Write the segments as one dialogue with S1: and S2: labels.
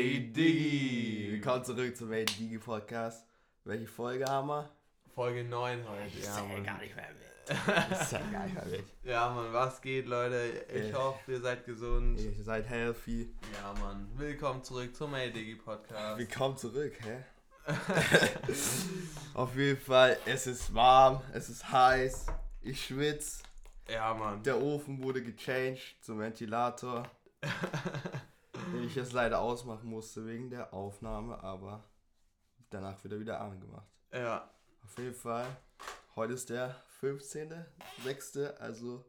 S1: Ey Digi! Willkommen zurück zum Ey Digi Podcast. Welche Folge haben wir?
S2: Folge 9 heute.
S1: Ja,
S2: Ja,
S1: gar nicht mehr mit. Das ist ja geil, wirklich.
S2: ja, Mann, was geht, Leute? Ich
S1: Äh.
S2: hoffe, ihr seid gesund.
S1: Ihr seid healthy.
S2: Ja, Mann. Willkommen zurück zum Ey Digi Podcast.
S1: Willkommen zurück, hä? Auf jeden Fall, es ist warm, es ist heiß, ich schwitze.
S2: Ja, Mann.
S1: Der Ofen wurde gechanged zum Ventilator. Den ich jetzt leider ausmachen musste wegen der Aufnahme, aber danach wieder wieder angemacht.
S2: Ja.
S1: Auf jeden Fall, heute ist der 15.06., also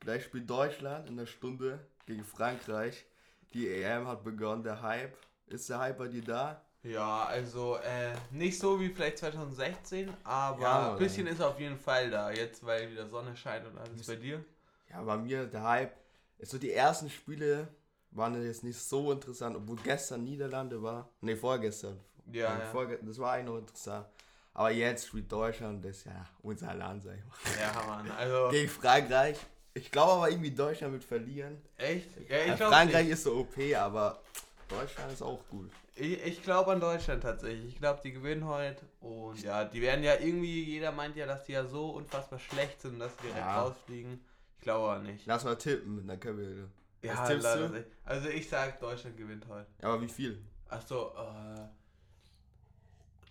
S1: gleich spielt Deutschland in der Stunde gegen Frankreich. Die EM hat begonnen, der Hype. Ist der Hype bei dir da?
S2: Ja, also äh, nicht so wie vielleicht 2016, aber
S1: Ja,
S2: ein bisschen ist auf jeden Fall da. Jetzt, weil wieder Sonne scheint und alles bei dir.
S1: Ja, bei mir der Hype ist so die ersten Spiele waren jetzt nicht so interessant, obwohl gestern Niederlande war. Ne, vorgestern.
S2: Ja,
S1: Also
S2: ja.
S1: vorge- das war eigentlich noch interessant. Aber jetzt spielt Deutschland, das ist ja unser Land, sag ich mal.
S2: Ja, Mann. Also,
S1: Gegen Frankreich. Ich glaube aber irgendwie Deutschland wird verlieren.
S2: echt? Ja, ich
S1: Ja,
S2: glaube
S1: Frankreich
S2: nicht.
S1: ist so OP, aber Deutschland ist auch gut.
S2: Ich, ich glaube an Deutschland tatsächlich. Ich glaube, die gewinnen heute. Und ja, die werden ja irgendwie, jeder meint ja, dass die ja so unfassbar schlecht sind, dass sie direkt
S1: Ja.
S2: rausfliegen. Ich glaube aber nicht.
S1: Lass mal tippen, dann können wir.
S2: Ja,
S1: Was tippst
S2: leider
S1: du?
S2: nicht. Also ich sag, Deutschland gewinnt heute.
S1: Aber wie viel?
S2: Achso, äh,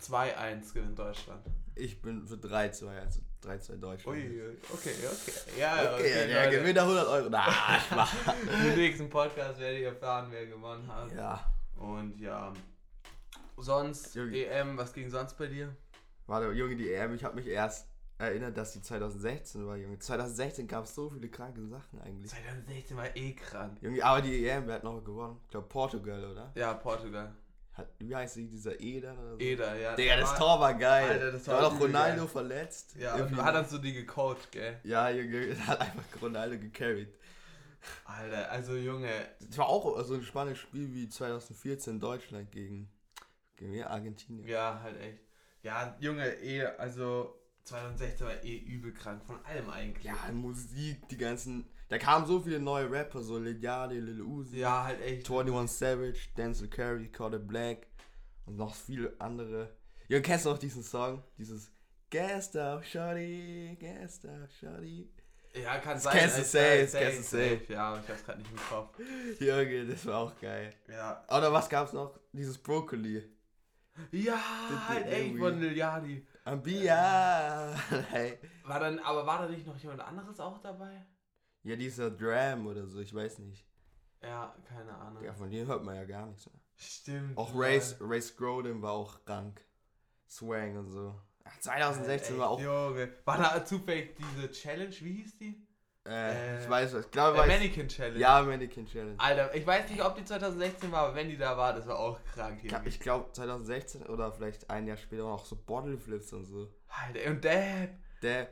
S2: 2-1 gewinnt Deutschland.
S1: Ich bin für 3-2, also 3-2 Deutschland.
S2: Ui, okay, okay. Ja,
S1: Okay, der
S2: Leute.
S1: Gewinner 100 Euro. Na, Spaß.
S2: Im nächsten Podcast werdet ihr erfahren, wer gewonnen hat.
S1: ja.
S2: Und ja, sonst,
S1: Junge.
S2: EM, was ging sonst bei dir?
S1: Warte, Junge, die EM, ich habe mich erst erinnert, dass die 2016 war, Junge. 2016 gab es so viele kranke Sachen eigentlich.
S2: 2016 war eh krank.
S1: Junge, aber die EM, wer hat noch gewonnen? Ich glaube Portugal, oder?
S2: Ja, Portugal.
S1: Hat, wie heißt die, dieser Eder oder so?
S2: Eder, ja.
S1: Digga, das
S2: war-
S1: Tor war geil.
S2: Alter, das
S1: da
S2: war
S1: war doch Ronaldo
S2: geil.
S1: verletzt.
S2: Ja,
S1: Irgendwie-
S2: hat dann so die gecoacht, gell?
S1: ja, Junge, hat einfach Ronaldo gecarried.
S2: Alter, also Junge,
S1: Das war auch so ein spannendes Spiel wie 2014 Deutschland gegen, gegen? Argentinien.
S2: ja, halt echt. Ja, Junge, eh, also 2016 war eh übel krank, von allem eigentlich.
S1: Ja, Musik, die ganzen. Da kamen so viele neue Rapper, so Lil Yachty, Lil Uzi,
S2: Ja, halt echt.
S1: 21 Savage, Denzel Curry, Kodak Black und noch viele andere. Ja, kennst du noch diesen Song? Dieses Gas up, Shorty, Gas up, Shorty.
S2: Ja, kann sein.
S1: kennst du safe, kennst du safe.
S2: Ja, ich hab's grad nicht im Kopf.
S1: Junge, das war auch geil.
S2: Ja.
S1: Oder was gab's noch? Dieses Broccoli.
S2: Ja, halt echt von Liliani.
S1: Ambia. Hey.
S2: War dann, aber war da nicht noch jemand anderes auch dabei?
S1: Ja, dieser Dram oder so, ich weiß nicht.
S2: Ja, keine Ahnung.
S1: Ja, von dem hört man ja gar nichts mehr.
S2: Stimmt.
S1: Auch. Race, Race Groden war auch krank. Swang und so. Ja, 2016
S2: Ey,
S1: war auch.
S2: Junge. War da zufällig diese Challenge, wie hieß die?
S1: Äh,
S2: äh,
S1: ich weiß was. Ich glaube,
S2: Äh. Mannequin Challenge.
S1: Ja, Mannequin Challenge.
S2: Alter, ich weiß nicht, ob die 2016 war, aber wenn die da war, das war auch krank
S1: Ich glaube 2016 oder vielleicht ein Jahr später auch so Bottle Flips und so.
S2: Alter, und der.
S1: Der.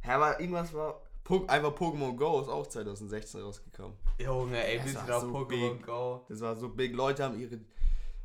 S1: Hä, aber irgendwas war. Po einfach Pokémon Go ist auch 2016 rausgekommen.
S2: Junge, ey, bist du
S1: war
S2: auf
S1: so
S2: Pokémon. Go?
S1: Das war so big. Leute haben ihre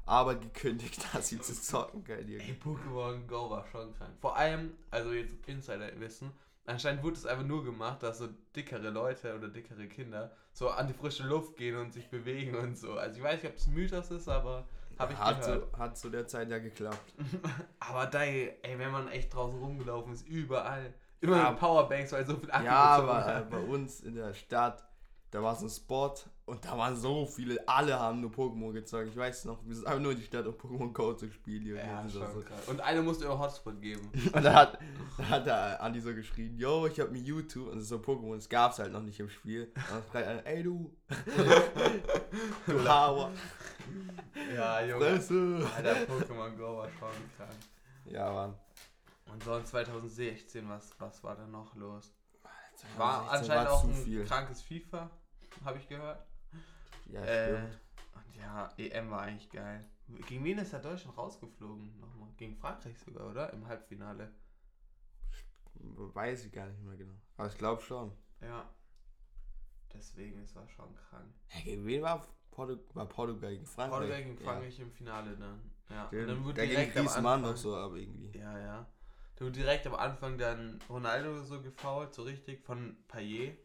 S1: Arbeit gekündigt, dass sie zu zocken können.
S2: Ey. Pokémon Go war schon krank. Vor allem, also jetzt Insider-Wissen, anscheinend wurde es einfach nur gemacht, dass so dickere Leute oder dickere Kinder so an die frische Luft gehen und sich bewegen und so. Also ich weiß nicht, ob es ein Mythos ist, aber habe ich
S1: hat,
S2: gehört.
S1: zu, hat zu der Zeit ja geklappt.
S2: Aber da, ey, wenn man echt draußen rumgelaufen ist, überall. Immer
S1: Ja.
S2: Powerbanks, weil so viel Akku
S1: Ja, aber äh, bei uns in der Stadt, da war so ein Spot und da waren so viele, alle haben nur Pokémon gezockt. Ich weiß noch, wir sind einfach nur in die Stadt, um Pokémon Go zu spielen.
S2: Ja, schon
S1: so.
S2: krass. Und eine musste immer Hotspot geben.
S1: Und da hat, da hat der Andi so geschrien, yo, ich hab mir YouTube und das ist so Pokémon, das gab's halt noch nicht im Spiel. Und dann schreit einer, ey du, du Hauer,
S2: Ja, Junge.
S1: Fresse.
S2: Alter, Pokémon Go war schon krank.
S1: Ja, Mann.
S2: Und sonst 2016, was, was war da noch los?
S1: 2016
S2: War anscheinend
S1: war
S2: auch ein
S1: viel.
S2: krankes FIFA, habe ich gehört.
S1: Ja,
S2: Äh, und ja, EM war eigentlich geil. Gegen wen ist der Deutschland rausgeflogen? Nochmal. Gegen Frankreich sogar, oder? Im Halbfinale.
S1: Weiß ich gar nicht mehr genau. Aber ich glaube schon.
S2: Ja. Deswegen, es war schon krank.
S1: Hey, gegen wen war, Portu war Portugal gegen Frankreich?
S2: Portugal gegen
S1: Ja.
S2: Frankreich im Finale dann. Ja. Und dann wurde
S1: Da ging
S2: direkt am
S1: Griezmann noch so, aber irgendwie.
S2: Ja, ja. Da wurde direkt am Anfang dann Ronaldo so gefault, so richtig, von Payet.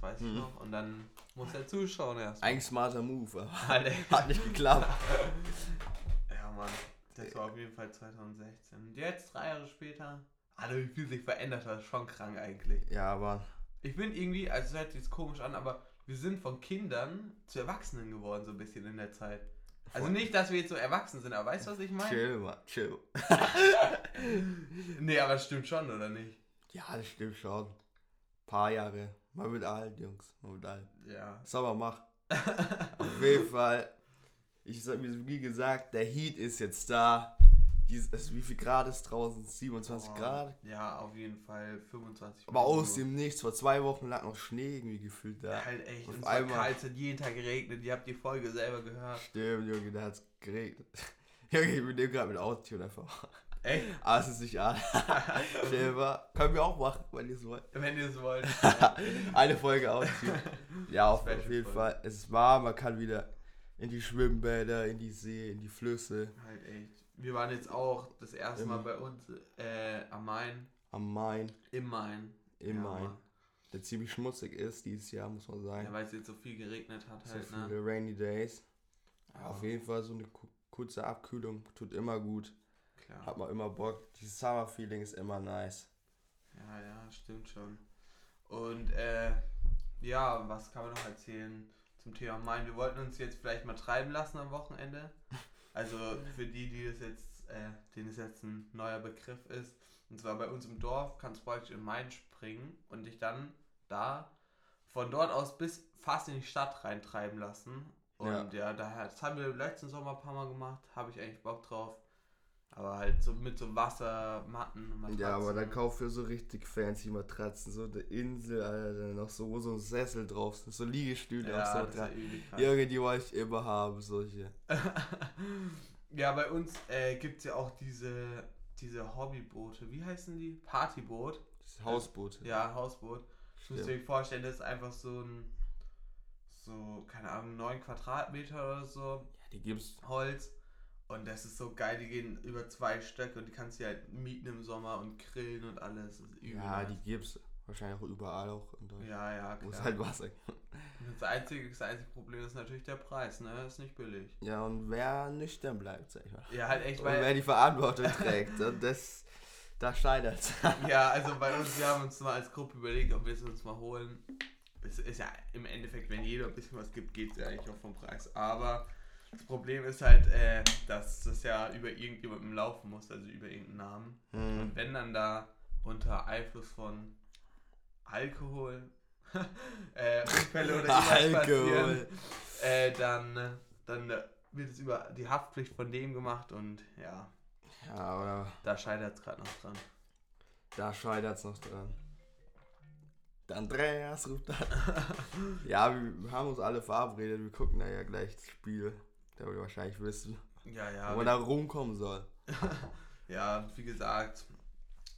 S2: Das weiß ich
S1: Mhm.
S2: noch. Und dann muss er zuschauen erst.
S1: Eigentlich smarter Move, aber hat nicht geklappt.
S2: Ja, Mann. Das war auf jeden Fall 2016. Und jetzt, drei Jahre später, Alter, wie viel sich verändert hat, schon krank eigentlich.
S1: Ja, aber
S2: Ich bin irgendwie, also es hört sich jetzt komisch an, aber wir sind von Kindern zu Erwachsenen geworden, so ein bisschen in der Zeit. Also nicht, dass wir jetzt so erwachsen sind, aber weißt du, was ich meine?
S1: chill, Mann, chill.
S2: Nee, aber das stimmt schon, oder nicht?
S1: Ja, das stimmt schon. Paar Jahre. Man wird alt, Jungs. Man wird alt.
S2: Ja.
S1: Man machen? Auf jeden Fall. Ich sag mir, wie gesagt, der Heat ist jetzt da. Dies, es, wie viel Grad ist draußen? 27
S2: Oh,
S1: Grad.
S2: Ja, auf jeden Fall 25
S1: Aber
S2: Grad.
S1: aus dem Nichts. Vor zwei Wochen lag noch Schnee irgendwie gefühlt da.
S2: Ja, halt echt.
S1: Auf
S2: Und es war kalt, es hat jeden Tag geregnet. Ihr habt die Folge selber gehört.
S1: Stimmt, Junge, da hat's geregnet. Junge, ich bin dem gerade mit Autotune einfach.
S2: Echt?
S1: Aber es ist nicht an. Selber. Können wir auch machen, wenn ihr es wollt.
S2: Wenn ihr es wollt.
S1: Eine Folge Autotune. Ja, auf, jeden
S2: Folge.
S1: Fall. Es ist warm, man kann wieder in die Schwimmbäder, in die See, in die Flüsse,
S2: halt echt. Wir waren jetzt auch das erste Mal
S1: Im-
S2: bei uns äh, am Main.
S1: am Main,
S2: Im Main.
S1: im
S2: Ja,
S1: Main. Der ziemlich schmutzig ist dieses Jahr, muss man sagen.
S2: Ja, weil es jetzt so viel geregnet hat
S1: so
S2: halt, ne?
S1: viele Rainy Days.
S2: Ja,
S1: Auf jeden Fall so eine ku- kurze Abkühlung tut immer gut.
S2: Klar.
S1: Hat man immer Bock. Dieses Summer-Feeling ist immer nice.
S2: Ja, ja, stimmt schon. Und äh, ja, was kann man noch erzählen zum Thema Main? Wir wollten uns jetzt vielleicht mal treiben lassen am Wochenende. Also für die, die das jetzt, äh, denen es jetzt ein neuer Begriff ist. Und zwar bei uns im Dorf kannst du praktisch in Main springen und dich dann da von dort aus bis fast in die Stadt reintreiben lassen. Und ja, daher, das haben wir letzten Sommer ein paar Mal gemacht, habe ich eigentlich Bock drauf. Aber halt so mit so Wassermatten. und
S1: Ja, aber
S2: Matratzen.
S1: dann kauf für so richtig fancy Matratzen, so eine Insel, Alter, dann noch so, wo so ein Sessel drauf sind, so Liegestühle
S2: Ja,
S1: auch so
S2: ja
S1: die wollte ich immer haben, solche.
S2: ja, bei uns äh, gibt es ja auch diese, diese Hobbyboote. Wie heißen die? Partyboot.
S1: Das Hausboote.
S2: Ja, Hausboot. Ich muss dir vorstellen, das ist einfach so ein, so, keine Ahnung, 9 Quadratmeter oder so
S1: Ja, die gibt's.
S2: Holz. Und das ist so geil, die gehen über zwei Stöcke und die kannst du halt mieten im Sommer und grillen und alles. Das.
S1: Ja, die gibt's wahrscheinlich auch überall auch in Deutschland.
S2: ja, ja,
S1: Wo es
S2: klar.
S1: halt Wasser.
S2: Das einzige, das einzige Problem ist natürlich der Preis, ne? Ist nicht billig.
S1: Ja, und wer nüchtern bleibt, sag ich mal.
S2: Ja, halt echt,
S1: Und
S2: weil
S1: wer die Verantwortung trägt, und das, da scheitert's.
S2: Ja, also bei uns, wir haben uns mal als Gruppe überlegt, ob wir es uns mal holen. Es ist ja im Endeffekt, wenn jeder ein bisschen was gibt, geht es ja eigentlich auch vom Preis. Aber das Problem ist halt, äh, dass das ja über irgendjemandem laufen muss, also über irgendeinen Namen.
S1: Hm.
S2: Und wenn dann da unter Einfluss von Alkohol äh, Unfälle oder irgendwas passieren,
S1: Alkohol.
S2: äh, dann, dann wird es über die Haftpflicht von dem gemacht und ja,
S1: Ja, aber
S2: da scheitert es gerade noch dran.
S1: da scheitert's noch dran. Der Andreas ruft an. ja, wir, wir haben uns alle verabredet. Wir gucken da ja gleich das Spiel. Da wir wahrscheinlich wissen,
S2: Ja, ja.
S1: wo man da rumkommen soll.
S2: Ja, wie gesagt,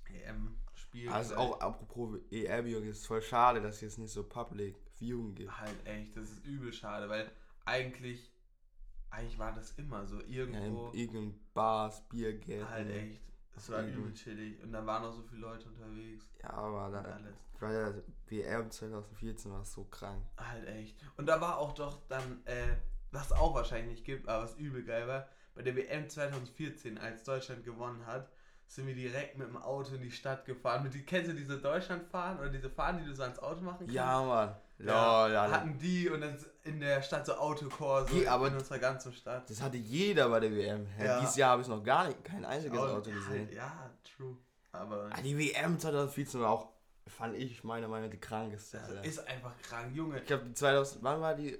S2: EM-Spiel.
S1: Also auch apropos EM, Junge, ist voll schade, dass es jetzt nicht so Public Viewing gibt.
S2: Halt echt, das ist übel schade, weil eigentlich, eigentlich war das immer so
S1: Ja, in
S2: irgendwo.
S1: irgendeinem Bars, Biergärten.
S2: halt echt. Es war übel chillig und da waren noch so viele Leute unterwegs.
S1: Ja, aber da,
S2: alles.
S1: weil ja WM 2014 war so krank.
S2: Halt echt. Und da war auch doch dann, äh, was auch wahrscheinlich nicht gibt, aber was übel geil war, bei der WM 2014, als Deutschland gewonnen hat, sind wir direkt mit dem Auto in die Stadt gefahren. Mit die, kennst du diese Deutschlandfahren oder diese Fahren, die du so ans Auto machen kannst?
S1: Ja, Mann.
S2: Ja,
S1: Alter.
S2: hatten die und dann in der Stadt so Autokurse
S1: Die, aber-
S2: in unserer ganzen Stadt.
S1: Das hatte jeder bei der WM. Ja,
S2: Ja.
S1: Dieses Jahr habe ich noch gar nicht, kein einziges
S2: Ja,
S1: Auto gesehen.
S2: Ja, true. Aber
S1: Ah, die WM 2014 war auch, fand ich meiner Meinung nach die krankeste. Alter.
S2: ist einfach krank, Junge.
S1: Ich glaube, die 2000, wann war die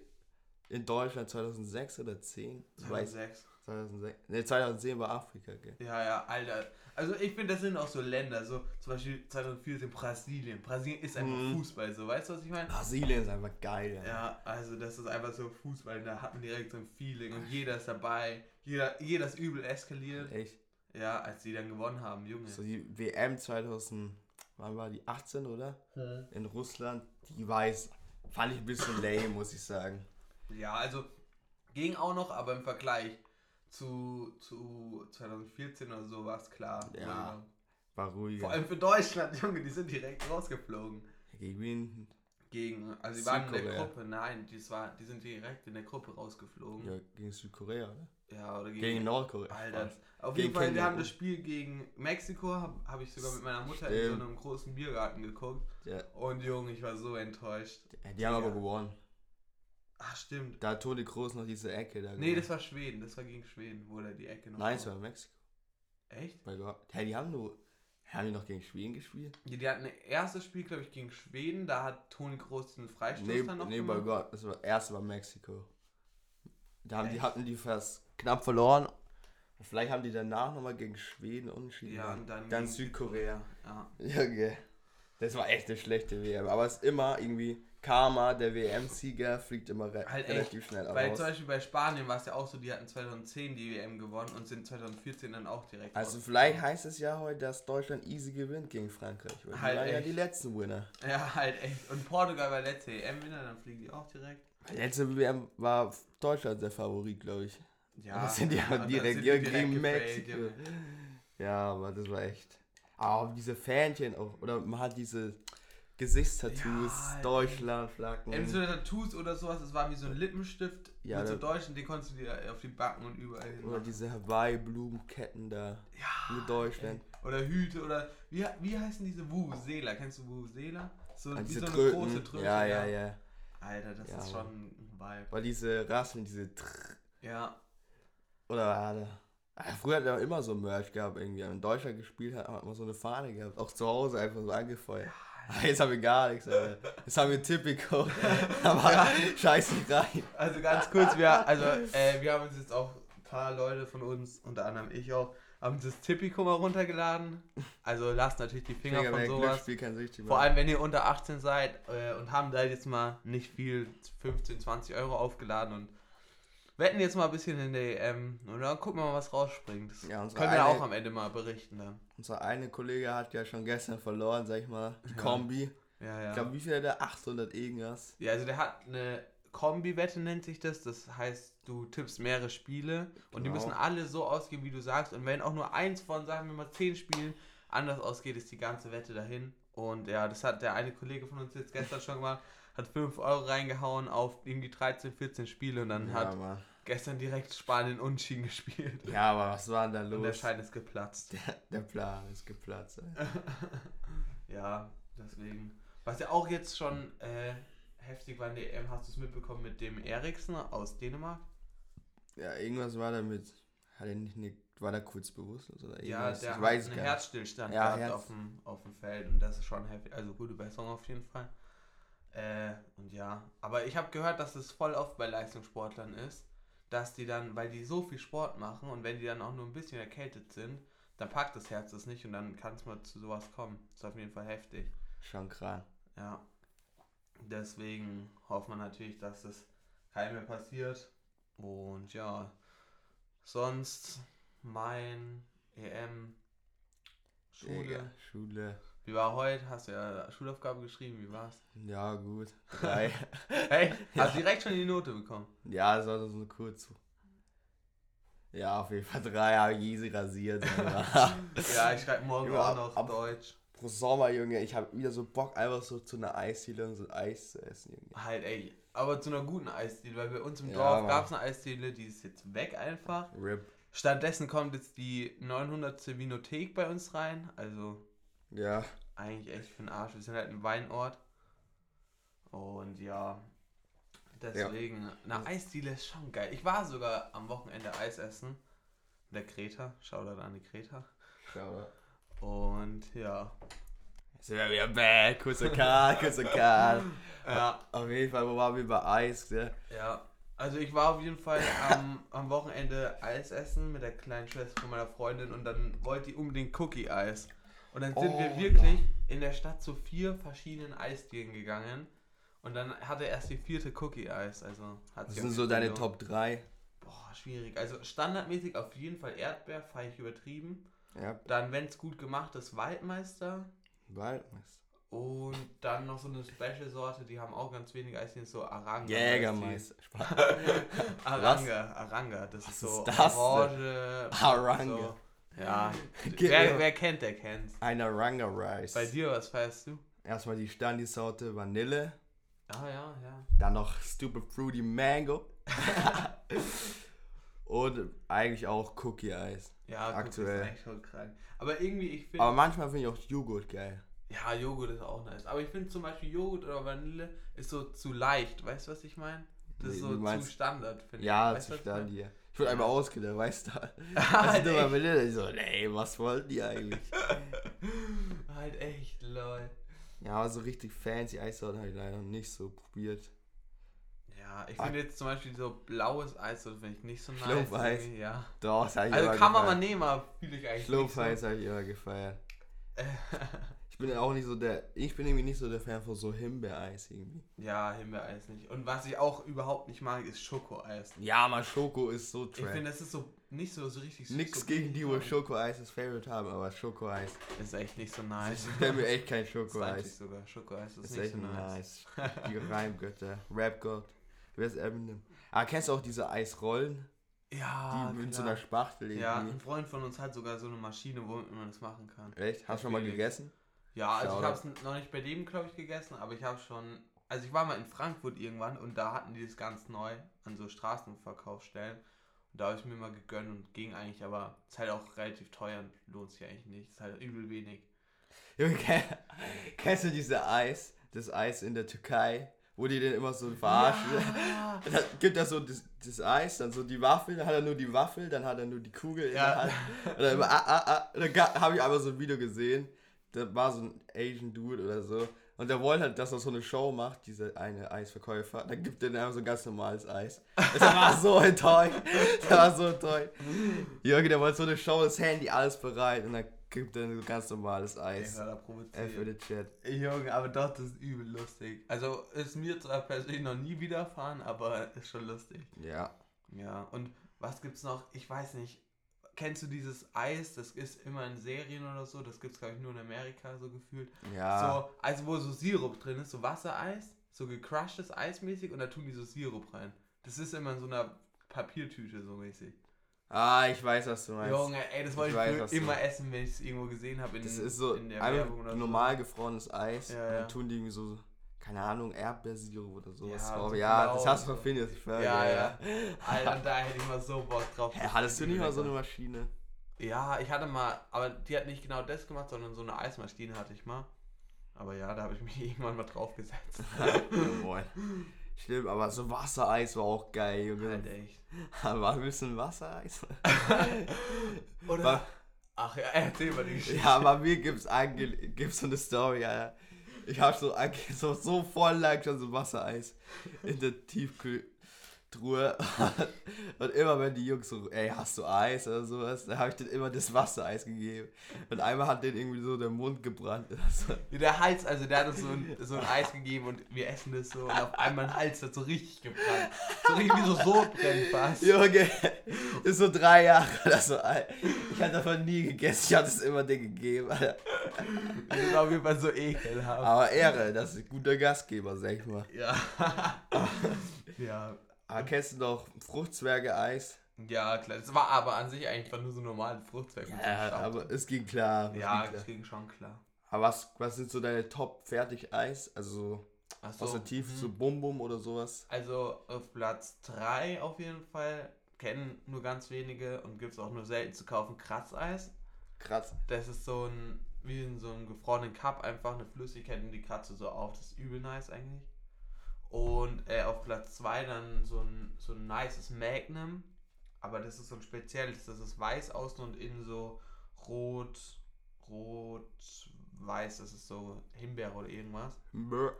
S1: in Deutschland? 2006 oder 10? Ich weiß,
S2: 2006.
S1: 2006. Ne, 2010 war Afrika, gell?
S2: Ja, ja, Alter. Also ich finde, das sind auch so Länder, so zum Beispiel 2014 Brasilien. Brasilien ist einfach
S1: Mhm.
S2: Fußball, so weißt du, was ich meine?
S1: Brasilien ist einfach geil, ja.
S2: Ja, also das ist einfach so Fußball, da hat man direkt so ein Feeling und jeder ist dabei. Jeder, jeder ist übel eskaliert.
S1: Echt.
S2: Ja, als die dann gewonnen haben, Junge.
S1: So die WM 2000, wann war die? 18, oder?
S2: Hm.
S1: In Russland. Die weiß, fand ich ein bisschen lame, muss ich sagen.
S2: Ja, also ging auch noch, aber im Vergleich zu, zu 2014 oder so war es klar.
S1: Ja. War ruhiger.
S2: Vor allem für Deutschland, Junge, die sind direkt rausgeflogen.
S1: Gegen wen?
S2: Gegen, also sie waren in der. Gruppe, nein, das war, die sind direkt in der Gruppe rausgeflogen.
S1: Ja, gegen Südkorea, oder?
S2: Ja, oder gegen,
S1: Gegen Nordkorea.
S2: Alter. Auf
S1: Gegen
S2: jeden Fall, wir haben das Spiel gegen Mexiko, habe hab ich sogar mit meiner Mutter in
S1: Stimmt.
S2: so einem großen Biergarten geguckt.
S1: Ja,
S2: Und Junge, ich war so enttäuscht.
S1: die haben aber
S2: Ja.
S1: gewonnen.
S2: Ach, stimmt.
S1: Da hat Toni Kroos noch diese Ecke da
S2: Nee,
S1: gewonnen.
S2: das war Schweden, das war gegen Schweden, wo der die Ecke noch
S1: Nein, es
S2: war.
S1: Mexiko.
S2: Echt?
S1: Bei Gott. Hä, die haben nur. Haben die noch gegen Schweden gespielt?
S2: Die, die hatten ein erstes Spiel, glaube ich, gegen Schweden, da hat Toni Kroos den Freistoß
S1: Nee,
S2: dann noch
S1: nee bei
S2: gemacht.
S1: Gott. Das war, erste war Mexiko. Da haben die, hatten die fast knapp verloren. Und vielleicht haben die danach nochmal gegen Schweden unentschieden.
S2: Ja, und dann,
S1: dann
S2: gegen
S1: Südkorea.
S2: Ja.
S1: Ja, okay. Das war echt eine schlechte WM. Aber es ist immer irgendwie Karma, der WM-Sieger fliegt immer re
S2: Halt
S1: relativ schnell
S2: Bei,
S1: raus.
S2: zum Beispiel bei Spanien war es ja auch so, die hatten 2010 die WM gewonnen und sind 2014 dann auch direkt
S1: Also vielleicht heißt es ja heute, dass Deutschland easy gewinnt gegen Frankreich. Weil die
S2: Halt
S1: waren ja
S2: echt.
S1: die letzten Winner.
S2: Ja, halt echt. Und Portugal war letzte EM-Winner, dann fliegen die auch direkt.
S1: Die letzte WM war Deutschland der Favorit, glaube ich.
S2: Ja,
S1: Aber sind die
S2: und dann
S1: direkt
S2: sind die
S1: gegen Mexiko.
S2: Junge.
S1: Ja, aber das war echt. Aber diese Fähnchen auch. Oder man hat diese Gesichtstattoos,
S2: Ja, ey.
S1: Deutschland, Flaggen.
S2: Entweder Tattoos oder sowas, das war wie so ein Lippenstift
S1: Ja,
S2: mit so Deutschen, den konntest du dir auf die Backen und überall hin
S1: Oder
S2: machen.
S1: diese Hawaii-Blumenketten da
S2: Ja,
S1: mit Deutschland.
S2: Oder Hüte oder wie, wie heißen diese Vuvuzela? Kennst du Vuvuzela? So,
S1: Ah,
S2: wie
S1: diese
S2: so eine
S1: Tröten.
S2: große Tröte.
S1: ja, ja, ja.
S2: Alter, das
S1: Ja,
S2: ist schon ein Vibe.
S1: Weil diese Rassen, diese. Tr
S2: Ja,
S1: oder warte. Früher hat er immer so Merch gehabt, irgendwie. Wenn Deutschland gespielt hat, hat man so eine Fahne gehabt. Auch zu Hause einfach so angefeuert. Ah, Jetzt haben wir gar nichts, Alter. Jetzt haben wir Typico. Aber scheiß nicht rein.
S2: also ganz kurz, wir, also, äh, wir haben uns jetzt auch ein paar Leute von uns, unter anderem ich auch, haben das Tipico mal runtergeladen. Also lasst natürlich die Finger,
S1: Finger
S2: von sowas. Vor allem, wenn ihr unter 18 seid äh, und haben da jetzt mal nicht viel, 15, 20 Euro aufgeladen und wetten jetzt mal ein bisschen in der EM und dann gucken wir mal, was rausspringt. Das
S1: Ja,
S2: können wir
S1: eine-
S2: auch am Ende mal berichten dann.
S1: Unser eine Kollege hat ja schon gestern verloren, sag ich mal, die. Kombi.
S2: Ja, ja.
S1: Ich glaube, wie viel hat er? 800 irgendwas.
S2: ja, also der hat eine Kombi-Wette, nennt sich das. Das heißt, du tippst mehrere Spiele und die
S1: Genau.
S2: müssen alle so ausgehen, wie du sagst. Und wenn auch nur eins von, sagen wir mal, 10 Spielen anders ausgeht, ist die ganze Wette dahin. Und ja, das hat der eine Kollege von uns jetzt gestern schon gemacht, hat 5 Euro reingehauen auf irgendwie 13, 14 Spiele und dann
S1: ja,
S2: hat
S1: Mann.
S2: Gestern direkt Spanien Unschieden gespielt.
S1: ja, aber was war denn da
S2: Und der
S1: los?
S2: Schein ist geplatzt.
S1: Der, der Plan ist geplatzt.
S2: Ja, deswegen. Was ja auch jetzt schon äh, heftig war in der EM, hast du es mitbekommen mit dem Eriksen aus Dänemark?
S1: Ja, irgendwas war da mit. Hat er nicht eine, war da kurz bewusstlos oder
S2: Ja, der
S1: ich
S2: hat einen. Herzstillstand
S1: Ja,
S2: gehabt
S1: Herz-
S2: auf, dem, auf dem Feld und das ist schon heftig. Also gute Besserung auf jeden Fall. Äh, und ja, aber ich habe gehört, dass es voll oft bei Leistungssportlern ist, dass die dann, weil die so viel Sport machen und wenn die dann auch nur ein bisschen erkältet sind, dann packt das Herz das nicht und dann kann es mal zu sowas kommen. ist auf jeden Fall heftig.
S1: Schon krank.
S2: Ja. Deswegen hoffen wir natürlich, dass das keinem mehr passiert. Und ja, sonst mein EM Schule.
S1: Digga, Schule.
S2: Wie war heute? Hast du ja Schulaufgabe geschrieben? Wie war's?
S1: Ja, gut. Drei.
S2: Hey, hast du direkt schon die Note bekommen?
S1: ja, es war so eine kurz. Ja, auf jeden Fall drei habe ich easy rasiert.
S2: Ja, ich schreibe morgen
S1: Ja,
S2: auch noch
S1: ab-
S2: Deutsch.
S1: Pro Sommer, Junge, ich habe wieder so Bock, einfach so zu einer Eisdiele und so Eis zu essen, Junge.
S2: Halt, ey. Aber zu einer guten Eisdiele, weil bei uns im
S1: Ja,
S2: Dorf gab es eine Eisdiele, die ist jetzt weg einfach.
S1: Rip.
S2: Stattdessen kommt jetzt die 900. Vinothek bei uns rein. Also
S1: Ja.
S2: Eigentlich echt für den Arsch. Wir sind halt ein Weinort. Und ja, deswegen, eine Eisdiele ist schon geil. Ich war sogar am Wochenende Eis essen. Mit der Kreta. Shoutout an die Kreta.
S1: Schau.
S2: Und ja.
S1: Sind wir wieder back, kurzer Cut, kurzer Cut.
S2: Ja,
S1: Auf jeden Fall, wo waren wir bei Eis, ne?
S2: ja. Also ich war auf jeden Fall am, am Wochenende Eis essen mit der kleinen Schwester von meiner Freundin und dann wollte die unbedingt Cookie-Eis. Und dann sind
S1: Oh,
S2: wir wirklich in der Stadt zu vier verschiedenen Eisdielen gegangen. Und dann hatte erst die vierte Cookie-Eis. Also hat
S1: sind so deine. Top 3?
S2: Boah, schwierig. Also standardmäßig auf jeden Fall Erdbeer, ich übertrieben.
S1: Ja,
S2: Dann, wenn es gut gemacht ist, Waldmeister.
S1: Waldmeister.
S2: Und dann noch so eine Special-Sorte, die haben auch ganz wenige Eisdielen, so Aranga.
S1: Jägermeister.
S2: Aranga, Aranga, das ist so
S1: ist das?
S2: Orange.
S1: Aranga.
S2: So. Ja, wer,
S1: mir-
S2: wer kennt, der kennt's.
S1: Ein Aranga Rice.
S2: Bei dir, was feierst du?
S1: Erstmal die Standi-Sorte Vanille.
S2: Ja, ja, ja.
S1: Dann noch Stupid Fruity Mango. Und eigentlich auch Cookie Eis.
S2: Ja,
S1: Aktuell.
S2: ist eigentlich schon krank. Aber irgendwie, ich finde.
S1: Aber manchmal finde ich auch Joghurt geil.
S2: Ja, Joghurt ist auch nice. Aber ich finde zum Beispiel Joghurt oder Vanille ist so zu leicht. Weißt du, was ich meine? Das ist so zu Standard, finde
S1: Ja,
S2: ich. Weißt
S1: zu
S2: was ich
S1: wurde einmal ausgedacht, weißt du?
S2: halt,
S1: Also nur mal
S2: echt,
S1: Vanille. Ich so, nee, was wollten die eigentlich?
S2: halt echt, lol.
S1: Ja, aber so richtig fancy Eissorten habe ich leider noch nicht so probiert.
S2: Ja, ich finde jetzt zum Beispiel so blaues Eis, das finde ich nicht so nice.
S1: Schlumpfeis.
S2: Ja.
S1: Doch, das habe ich
S2: Also kann man mal
S1: gefeiert.
S2: nehmen, aber fühle ich eigentlich
S1: Schlumpfeis habe ich immer gefeiert. Ich bin auch nicht so der, ich bin irgendwie nicht so der Fan von so Himbeereis irgendwie.
S2: so. ja, Himbeereis nicht. Und was ich auch überhaupt nicht mag, ist Schokoeis.
S1: Ja, mal Schoko ist so
S2: Ich
S1: trash.
S2: finde, das ist so nicht so, so richtig süß.
S1: Nix
S2: so
S1: gegen die, wo Schokoeis das Favorite haben, aber Schokoeis.
S2: Ist echt nicht so nice.
S1: Ich stelle mir echt kein Schokoeis.
S2: sogar. Schokoeis ist,
S1: Ist
S2: nicht
S1: echt
S2: so nice.
S1: nice. Die Reimgötter. Rap-Gott. Wer ist Eminem? Ah, kennst du auch diese Eisrollen?
S2: Ja,
S1: die mit so einer Spachtel
S2: Ja,
S1: irgendwie.
S2: ein Freund von uns hat sogar so eine Maschine, womit man das machen kann.
S1: Echt? Hast du schon mal gegessen?
S2: Ja, also ich habe es noch nicht bei dem, glaube ich, gegessen, aber ich habe schon. Also ich war mal in Frankfurt irgendwann und da hatten die das ganz neu an so Straßenverkaufsstellen. Und da habe ich mir mal gegönnt und ging eigentlich, aber ist halt auch relativ teuer und lohnt sich eigentlich nicht. Ist halt übel wenig.
S1: Junge, kenn- kennst du diese Eis? Das Eis in der Türkei, wo die den immer so verarschen?
S2: Ja.
S1: Dann gibt er so das, das Eis, dann so die Waffel, dann hat er nur die Waffel, dann hat er nur die Kugel in
S2: Ja.
S1: der Hand. Und dann immer, ah, ah, ah. Dann habe ich einmal so ein Video gesehen, da war so ein Asian Dude oder so. Und der wollte halt, dass er so eine Show macht, dieser eine Eisverkäufer. Dann gibt er einfach so ein ganz normales Eis. Der war so enttäuscht. Der war so enttäuscht. Jürgen, der wollte so eine Show, das Handy, alles bereit. Und dann gibt er so ganz normales Eis.
S2: hör da
S1: für den Chat.
S2: Junge, aber doch, das ist übel lustig. Also ist mir zwar persönlich noch nie widerfahren, aber ist schon lustig.
S1: Ja.
S2: Ja, und was gibt's noch? Ich weiß nicht. Kennst du dieses Eis? Das ist immer in Serien oder so. Das gibt's, glaube ich, nur in Amerika so gefühlt.
S1: Ja.
S2: So, also wo so Sirup drin ist, so Wassereis, so gecrushtes Eis mäßig und da tun die so Sirup rein. Das ist immer in so einer Papiertüte so mäßig.
S1: Ah, ich weiß, was du meinst.
S2: Junge, ey, das wollte
S1: Ich
S2: ich,
S1: weiß,
S2: immer essen, wenn ich es irgendwo gesehen habe.
S1: Das ist so
S2: in der Werbung oder
S1: normal gefrorenes Eis.
S2: Ja,
S1: und dann
S2: ja.
S1: tun die irgendwie so, keine Ahnung, Erdbeersirup oder sowas
S2: Ja,
S1: drauf. Ja,
S2: blau
S1: das hast du
S2: so.
S1: verfindet. Ich weiß,
S2: Ja, ja. Alter, da hätte ich mal so Bock drauf.
S1: Hä, hattest du nicht mal so eine. Maschine?
S2: Ja, ich hatte mal, aber die hat nicht genau das gemacht, sondern so eine Eismaschine hatte ich mal. Aber ja, da habe ich mich irgendwann mal draufgesetzt.
S1: Moin. Stimmt, aber so Wassereis war auch geil, Junge.
S2: Halt echt.
S1: War ein bisschen Wassereis?
S2: Oder?
S1: War-
S2: Ach ja, erzähl mal die Geschichte.
S1: Ja, bei mir gibt's, ange gibt's so eine Story, Alter. Ich hab so, so, voll lang schon so Wassereis in der Tiefkühltruhe. Und immer wenn die Jungs so, ey, hast du Eis oder sowas, dann habe ich denen immer das Wassereis gegeben. Und einmal hat denen irgendwie so der Mund gebrannt so.
S2: Der Hals, also der hat uns so ein, so ein Eis gegeben und wir essen das so und auf einmal ein Hals hat so richtig gebrannt. So richtig wie so Sodbrennen fast.
S1: Junge, ist so drei Jahre oder so alt. Ich hatte davon nie gegessen, ich hatte es immer denen gegeben, Alter.
S2: Das ist auf jeden Fall so ekelhaft.
S1: Aber Ehre, das ist ein guter Gastgeber, sag ich mal.
S2: Ja. ja.
S1: Aber kennst du noch Fruchtzwerge-Eis?
S2: Ja, klar. Das war aber an sich einfach nur so normale Fruchtzwerge. mit so
S1: Ja, aber es ging klar. es
S2: Ja,
S1: ging klar.
S2: ging schon klar.
S1: Aber was, was sind so deine Top-Fertig-Eis? Also so aus der Tiefe,
S2: mhm.
S1: so Bum Bum oder sowas?
S2: Also auf Platz 3 auf jeden Fall. Kennen nur ganz wenige und gibt es auch nur selten zu kaufen. Kratzeis.
S1: Krass.
S2: Das ist so ein, wie in so einem gefrorenen Cup, einfach eine Flüssigkeit und die kratzt du so auf. Das ist übel nice eigentlich. Und äh, auf Platz 2 dann so ein, so ein nices Magnum. Aber das ist so ein spezielles, das ist weiß außen und innen so rot, rot, weiß, das ist so Himbeere oder irgendwas.
S1: Brr.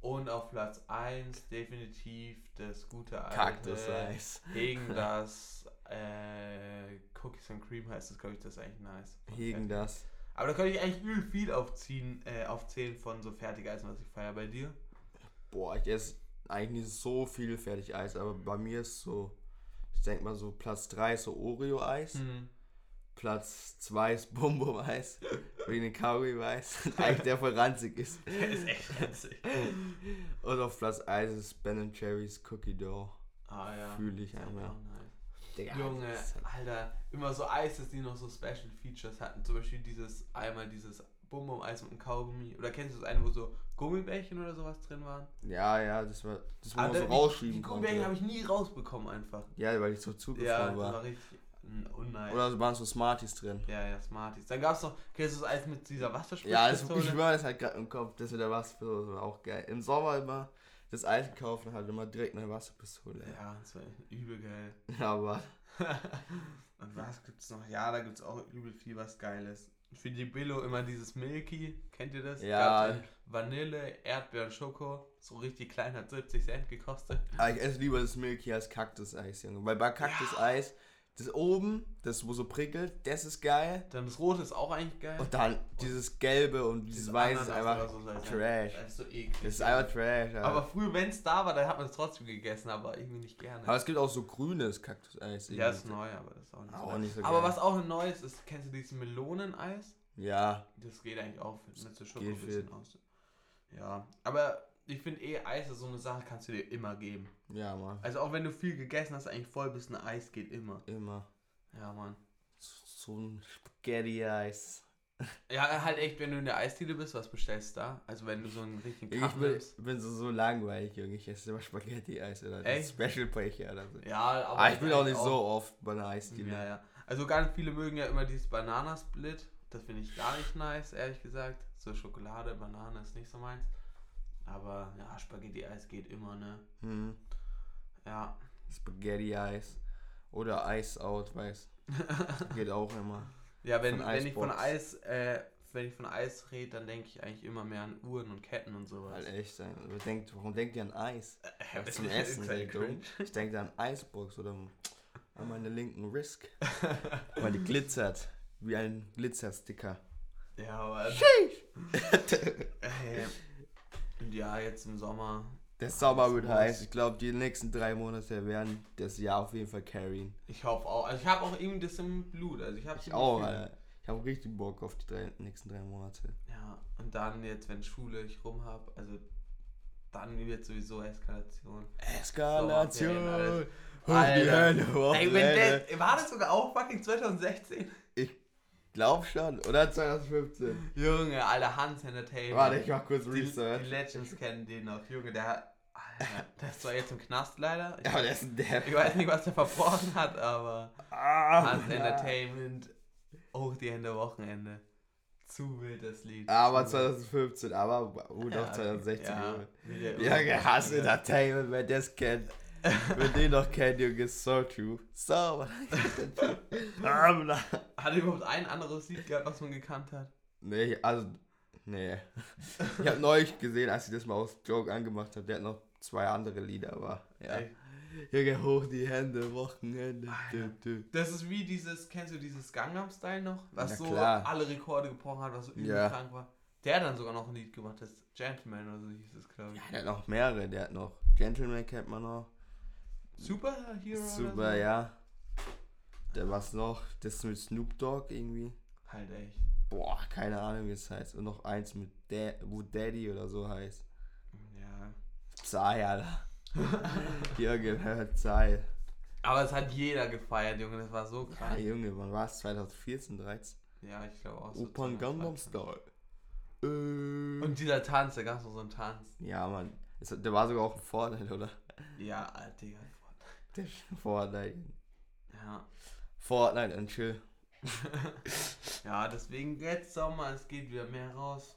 S2: Und auf Platz 1 definitiv das gute alte
S1: Kaktuseis.
S2: Hegen das äh, Cookies and Cream heißt das, glaube ich, das ist eigentlich nice.
S1: Hegen das.
S2: Aber da könnte ich eigentlich übel viel aufziehen, äh, aufzählen von so Fertigeisen, was ich feiere bei dir.
S1: Boah, ich esse eigentlich nicht so viel Fertig-Eis, aber bei mir ist so, ich denke mal so Platz 3 ist so Oreo-Eis.
S2: Hm.
S1: Platz 2 ist Bum Bum Eis. wegen den Kaugummi-Eis. Eigentlich der voll ranzig ist.
S2: Der ist echt ranzig.
S1: Und auf Platz 1 ist Ben Cherries Cookie Dough.
S2: Ah ja.
S1: Fühl ich einmal. Digga,
S2: Junge,
S1: halt-
S2: Alter, immer so Eises, die noch so Special Features hatten. Zum Beispiel dieses, einmal dieses Bonbon-Eis und ein Kaugummi. Oder kennst du das eine, wo so Gummibärchen oder sowas drin waren?
S1: Ja, ja, das war das, man so
S2: die-
S1: rausschieben
S2: Die Gummibärchen habe ich nie rausbekommen einfach.
S1: Ja, weil ich so
S2: Ja,
S1: zugefroren
S2: das war
S1: war.
S2: richtig unnice.
S1: Oder so waren so Smarties drin.
S2: ja, ja, Smarties. Dann gab es noch, kennst du das Eis mit dieser
S1: Ja, das, ich schwöre, das halt gerade im Kopf, das mit der Wasserpistole war auch geil. Im Sommer immer das Eis gekauft und halt immer direkt eine Wasserpistole.
S2: ja, das war übel geil.
S1: Aber
S2: Und was gibt's noch? Ja, da gibt's auch übel viel was Geiles. Für die Billo immer dieses Milky, kennt ihr das?
S1: Ja.
S2: Gab's Vanille, Erdbeer und Schoko. So richtig klein, hat 70 Cent gekostet.
S1: aber ich esse lieber das Milky als Kaktuseis, Junge. Weil bei Kaktuseis, das oben, das wo so prickelt, das ist geil.
S2: Dann das Rote ist auch eigentlich geil.
S1: Und dann dieses Gelbe und dieses Weiße ist einfach
S2: so,
S1: Trash.
S2: Das ist so eklig.
S1: Das ist einfach Trash. Alter.
S2: aber früher, wenn es da war, dann hat man es trotzdem gegessen, aber irgendwie nicht gerne.
S1: Aber es gibt auch so grünes Kaktuseis.
S2: ja, ist neu, aber das ist auch nicht
S1: Auch
S2: so.
S1: nicht so
S2: aber
S1: geil.
S2: was auch ein neues ist, kennst du dieses Meloneneis?
S1: Ja,
S2: Das geht eigentlich auch mit so Schoko ein bisschen aus. Ja, aber ich finde eh, Eis ist so eine Sache, kannst du dir immer geben.
S1: ja, Mann.
S2: Also auch wenn du viel gegessen hast, eigentlich voll bist, ein Eis geht immer.
S1: Immer.
S2: Ja, Mann.
S1: So ein Spaghetti-Eis.
S2: Ja, halt echt, wenn du in der Eisdiele bist, was bestellst du da? Also wenn du so einen richtigen
S1: Ich
S2: Kaffee
S1: bin,
S2: nimmst.
S1: bin so, so langweilig, Junge. Ich esse immer Spaghetti-Eis oder
S2: Echt?
S1: Special Becher oder so.
S2: Ja, aber,
S1: Aber Ah, ich bin auch nicht
S2: eigentlich
S1: so oft bei einer Eisdiele.
S2: Ja, ja. Also ganz viele mögen ja immer dieses Bananasplit. Das finde ich gar nicht nice, ehrlich gesagt. So Schokolade, Banane ist nicht so meins. Aber ja, Spaghetti-Eis geht immer, ne?
S1: Hm.
S2: Ja.
S1: Spaghetti-Eis. Oder Ice Out, weiß. Geht auch immer.
S2: Ja, wenn,
S1: Von
S2: wenn ich von. Eis, äh, wenn ich von Eis rede, dann denke ich eigentlich immer mehr an Uhren und Ketten und sowas.
S1: Halt echt sein. Wer denkt, warum denkt ihr an Eis? Was zum Essen,
S2: cringe.
S1: Ich denke an Icebox oder an meine linken Risk. Weil die glitzert. Wie ein Glitzersticker.
S2: Ja, aber. äh, und ja, jetzt im Sommer.
S1: Der Sommer wird heiß. Ich glaube, die nächsten drei Monate werden das Jahr auf jeden Fall carryen.
S2: Ich hoffe auch. Also ich habe auch irgendwie das im Blut. Also ich habe
S1: Ich auch, Alter. Ich habe richtig Bock auf die drei, nächsten drei Monate.
S2: Ja, und dann jetzt, wenn Schule ich rum habe, also dann wird sowieso Eskalation.
S1: Eskalation!
S2: Sommerferien,
S1: Hoch die. Hände,
S2: Ey, wenn der, war das sogar auch fucking 2016?
S1: Glaub schon, oder 2015?
S2: Junge, Alter, Hans Entertainment.
S1: Warte, ich mach kurz
S2: die, die
S1: Research.
S2: Legends kennen den noch. Junge, der, Alter, der ist zwar jetzt im Knast leider. Ich,
S1: Ja, aber der ist ein Depp.
S2: ich weiß nicht, was der verbrochen hat, aber
S1: Ah,
S2: Hans Entertainment, hoch die Hände Wochenende. Zu wild das Lied.
S1: Aber
S2: Zu wild.
S1: 2015, aber gut
S2: Ja,
S1: auf 2016.
S2: ja,
S1: Ja, gehasst
S2: wieder.
S1: Entertainment, wer das kennt. Wer den noch kennt, Junge, ist so true. So, Ah,
S2: Hat er überhaupt ein anderes Lied gehabt, was man gekannt hat?
S1: Nee, also, nee. Ich habe neulich gesehen, als ich das mal aus Joke angemacht habe, der hat noch zwei andere Lieder, aber ja.
S2: Ey,
S1: Junge, hoch die Hände, Wochenende.
S2: Das ist wie dieses, kennst du dieses Gangnam Style noch? Was so alle Rekorde gebrochen hat, was so übel
S1: Ja.
S2: krank war. Der hat dann sogar noch ein Lied gemacht, das Gentleman oder so hieß es, glaube ich.
S1: Ja, der hat noch mehrere, der hat noch Gentleman kennt man noch.
S2: Superhero
S1: Super,
S2: so?
S1: ja. Der was noch, das mit Snoop Dogg irgendwie.
S2: Halt echt.
S1: Boah, keine Ahnung, wie es heißt. Und noch eins mit da wo Daddy oder so heißt.
S2: Ja.
S1: Psy, Alter. Junge, hört Psy.
S2: Aber es hat jeder gefeiert, Junge, das war so
S1: Ja,
S2: krank.
S1: Junge, wann war es? 2014, 13?
S2: Ja, ich glaube auch. so
S1: Opern
S2: 2013.
S1: Gangnam Style. Äh.
S2: Und dieser Tanz, da gab es noch so einen Tanz.
S1: Ja, Mann. Es- Der war sogar auch ein Fortnite, oder?
S2: Ja, Alter, Digga.
S1: Der Fortnite.
S2: Ja.
S1: Fortnite und chill.
S2: Ja, deswegen jetzt Sommer, es geht wieder mehr raus.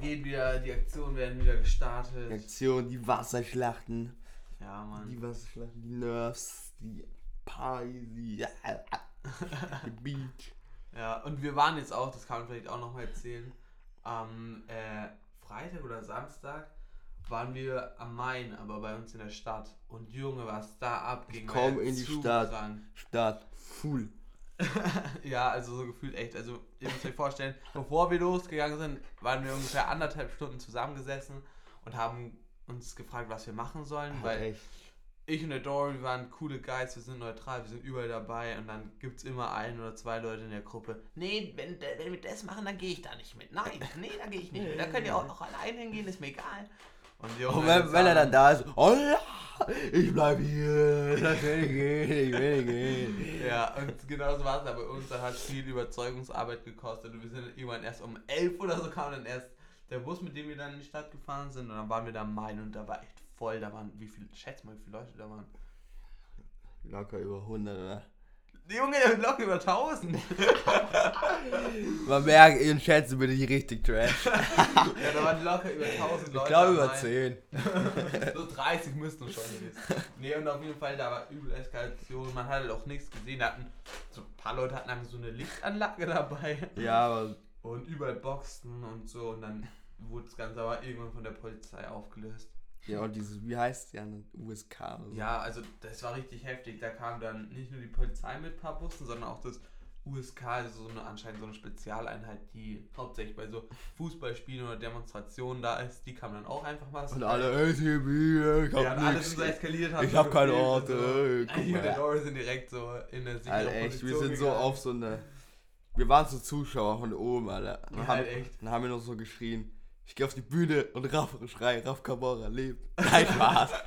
S2: Geht wieder, die Aktionen werden wieder gestartet.
S1: Aktion, die Wasserschlachten.
S2: Ja, Mann.
S1: Die Wasserschlachten, die Nerfs, die Party, die, die Beach.
S2: Ja, und wir waren jetzt auch, das kann man vielleicht auch nochmal erzählen, am äh, Freitag oder Samstag waren wir am Main, aber bei uns in der Stadt. Und Junge, was da abging. war
S1: komm in die Stadt.
S2: krank.
S1: Stadt, full.
S2: ja, also so gefühlt echt. Also ihr müsst euch vorstellen, bevor wir losgegangen sind, waren wir ungefähr anderthalb Stunden zusammengesessen und haben uns gefragt, was wir machen sollen, weil
S1: echt.
S2: ich und der Dory waren coole Guys, wir sind neutral, wir sind überall dabei und dann gibt es immer ein oder zwei Leute in der Gruppe. Nee, wenn, wenn wir das machen, dann gehe ich da nicht mit. Nein, nee, da gehe ich nicht mit. Da könnt ihr auch noch alleine hingehen, ist mir egal. Und,
S1: Und
S2: Junge,
S1: wenn,
S2: das
S1: wenn er dann da ist, oh ja, ich bleib hier, ich will nicht gehen, ich will nicht gehen.
S2: Ja, und genauso war es bei uns. Da hat viel Überzeugungsarbeit gekostet. Und wir sind irgendwann erst um 11 oder so kam dann erst der Bus, mit dem wir dann in die Stadt gefahren sind. Und dann waren wir da am Main und da war echt voll. Da waren, wie viel, schätz mal, wie viele Leute da waren.
S1: Locker über 100, oder?
S2: Junge, locker über 1000.
S1: Man merkt, ihr schätzen bin ich richtig trash.
S2: ja, da waren locker über 1000 Leute.
S1: Ich glaube über
S2: Main.
S1: 10.
S2: so 30 müssten schon gewesen. Nee, und auf jeden Fall, da war übel Eskalation. Man hat halt auch nichts gesehen. Da hatten, so ein paar Leute hatten einfach so eine Lichtanlage dabei.
S1: Ja, aber
S2: Und überall Boxen und so. Und dann wurde das Ganze aber irgendwann von der Polizei aufgelöst.
S1: Ja, und dieses, wie heißt die an USK oder so?
S2: Ja, also das war richtig heftig. Da kam dann nicht nur die Polizei mit ein paar Bussen, sondern auch das USK, also so eine anscheinend so eine Spezialeinheit, die hauptsächlich bei so Fußballspielen oder Demonstrationen da ist. Die kam dann auch einfach mal.
S1: Und alle, ey, TB, ich
S2: ja,
S1: hab
S2: und alle
S1: nix.
S2: sind so eskaliert. haben
S1: Ich
S2: so
S1: hab keine
S2: und
S1: Orte, ey, guck
S2: Ich und der. Doris sind direkt so in der sicheren
S1: Alter, echt, wir sind so
S2: gegangen.
S1: auf so eine. Wir waren so Zuschauer von oben, Alter. Dann,
S2: Ja,
S1: haben,
S2: halt echt.
S1: dann haben wir noch so geschrien. Ich geh auf die Bühne und Raff schrei, Raff Kamora lebt. Nein, Spaß.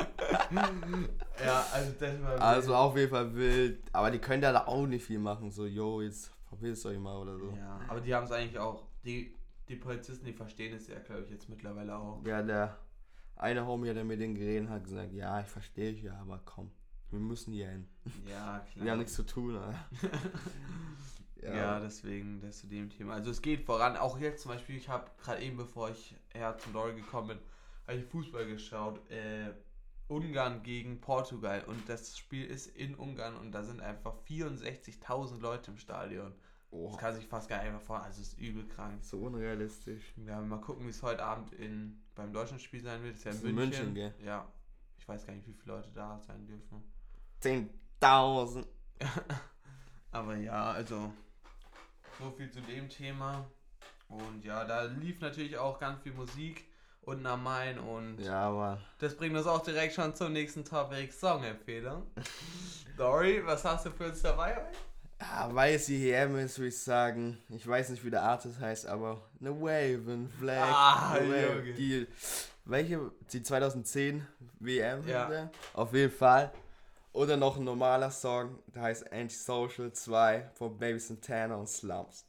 S2: Ja, also das war.
S1: also auf jeden Fall wild. Aber die können da auch nicht viel machen. So, yo, jetzt verpisst euch mal oder so.
S2: Ja, aber die haben es eigentlich auch. Die, die Polizisten, die verstehen es ja, glaube ich, jetzt mittlerweile auch.
S1: Ja, der eine Homie, der mit denen geredet hat, gesagt, ja, ich verstehe dich ja, aber komm, wir müssen hier hin.
S2: Ja, klar.
S1: Wir haben nichts zu tun, Alter.
S2: Ja. deswegen das zu dem Thema. Also es geht voran. Auch jetzt zum Beispiel, ich habe gerade eben, bevor ich her zum Dory gekommen bin, habe ich Fußball geschaut. Äh, Ungarn gegen Portugal. Und das Spiel ist in Ungarn und da sind einfach 64.000 Leute im Stadion.
S1: Oh,
S2: Das kann sich fast gar nicht mehr vorstellen. Also es ist übel krank.
S1: so unrealistisch.
S2: Ja, mal gucken, wie es heute Abend in, beim deutschen Spiel sein wird. Das ist ja in München.
S1: München, gell?
S2: Ja. Ich weiß gar nicht, wie viele Leute da sein dürfen.
S1: 10.000.
S2: Aber ja, also so viel zu dem Thema. Und ja, da lief natürlich auch ganz viel Musik unten am Main und
S1: Ja, aber
S2: das bringt uns auch direkt schon zum nächsten Topic Song-Empfehlung. Dory, was hast du für uns dabei heute?
S1: ja, weil es die EM ist, würde ich sagen, ich weiß nicht, wie der Artist heißt, aber eine Waven Flag.
S2: Ah,
S1: Wave. Die, welche? Die 2010 WM?
S2: Ja.
S1: Auf jeden Fall. Oder noch ein normaler Song, der heißt Antisocial 2 von Baby Santana und Slums.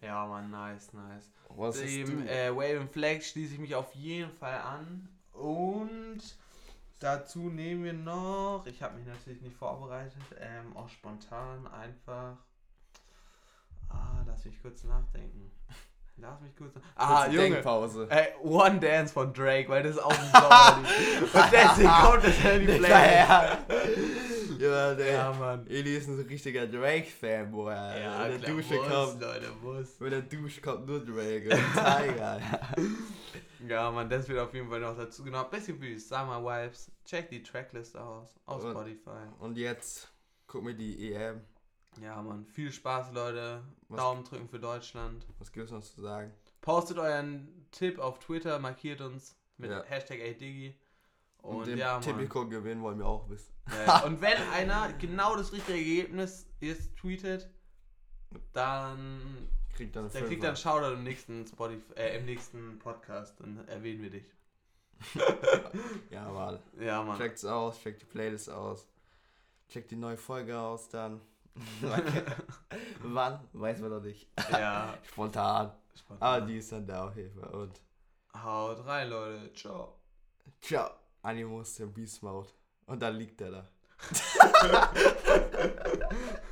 S2: Ja, Mann, nice, nice.
S1: Was
S2: Dem äh, Wave and Flag schließe ich mich auf jeden Fall an. Und dazu nehmen wir noch, ich habe mich natürlich nicht vorbereitet, ähm, auch spontan einfach. Ah, lass mich kurz nachdenken. Lass mich kurz. Ah,
S1: Kurze
S2: Junge.
S1: Denkpause.
S2: Ey, One Dance von Drake, weil das ist auch ein Sommerlied. Und deswegen kommt das in die Playlist.
S1: Ja, der
S2: Ja, Mann.
S1: Eli ist ein richtiger Drake-Fanboy.
S2: Ja,
S1: Wenn der Dusche
S2: muss,
S1: kommt,
S2: Leute, muss.
S1: wenn der Dusche kommt, nur Drake. Und Tiger.
S2: Ja, Mann, das wird auf jeden Fall noch dazu genommen. Bisschen die Summer Vibes. Check die Tracklist aus. Auf
S1: Und-
S2: Spotify.
S1: Und jetzt guck mir die EM.
S2: Ja, Mann. Viel Spaß, Leute.
S1: Was-
S2: Daumen drücken für Deutschland.
S1: Was gibt es noch zu sagen?
S2: Postet euren Tipp auf Twitter, markiert uns mit
S1: Ja.
S2: Hashtag ADIGI.
S1: Und,
S2: Und
S1: den
S2: ja, Mann.
S1: Typico gewinnen wollen wir auch wissen.
S2: Ja, und wenn einer genau das richtige Ergebnis ist, tweetet, dann
S1: Kriegt dann
S2: der kriegt dann einen Shoutout im nächsten Spotify, äh, im nächsten Podcast. Dann erwähnen wir dich.
S1: Ja, mal.
S2: Ja, Mann.
S1: Checkt's aus, checkt die Playlist aus. Checkt die neue Folge aus dann. Wann? Weiß man noch nicht.
S2: Ja.
S1: Spontan.
S2: Spannend.
S1: Aber die ist dann da auf jeden Fall. Und
S2: Haut rein, Leute. Ciao.
S1: ciao. Animus, der Beast Mode. Und dann liegt er da.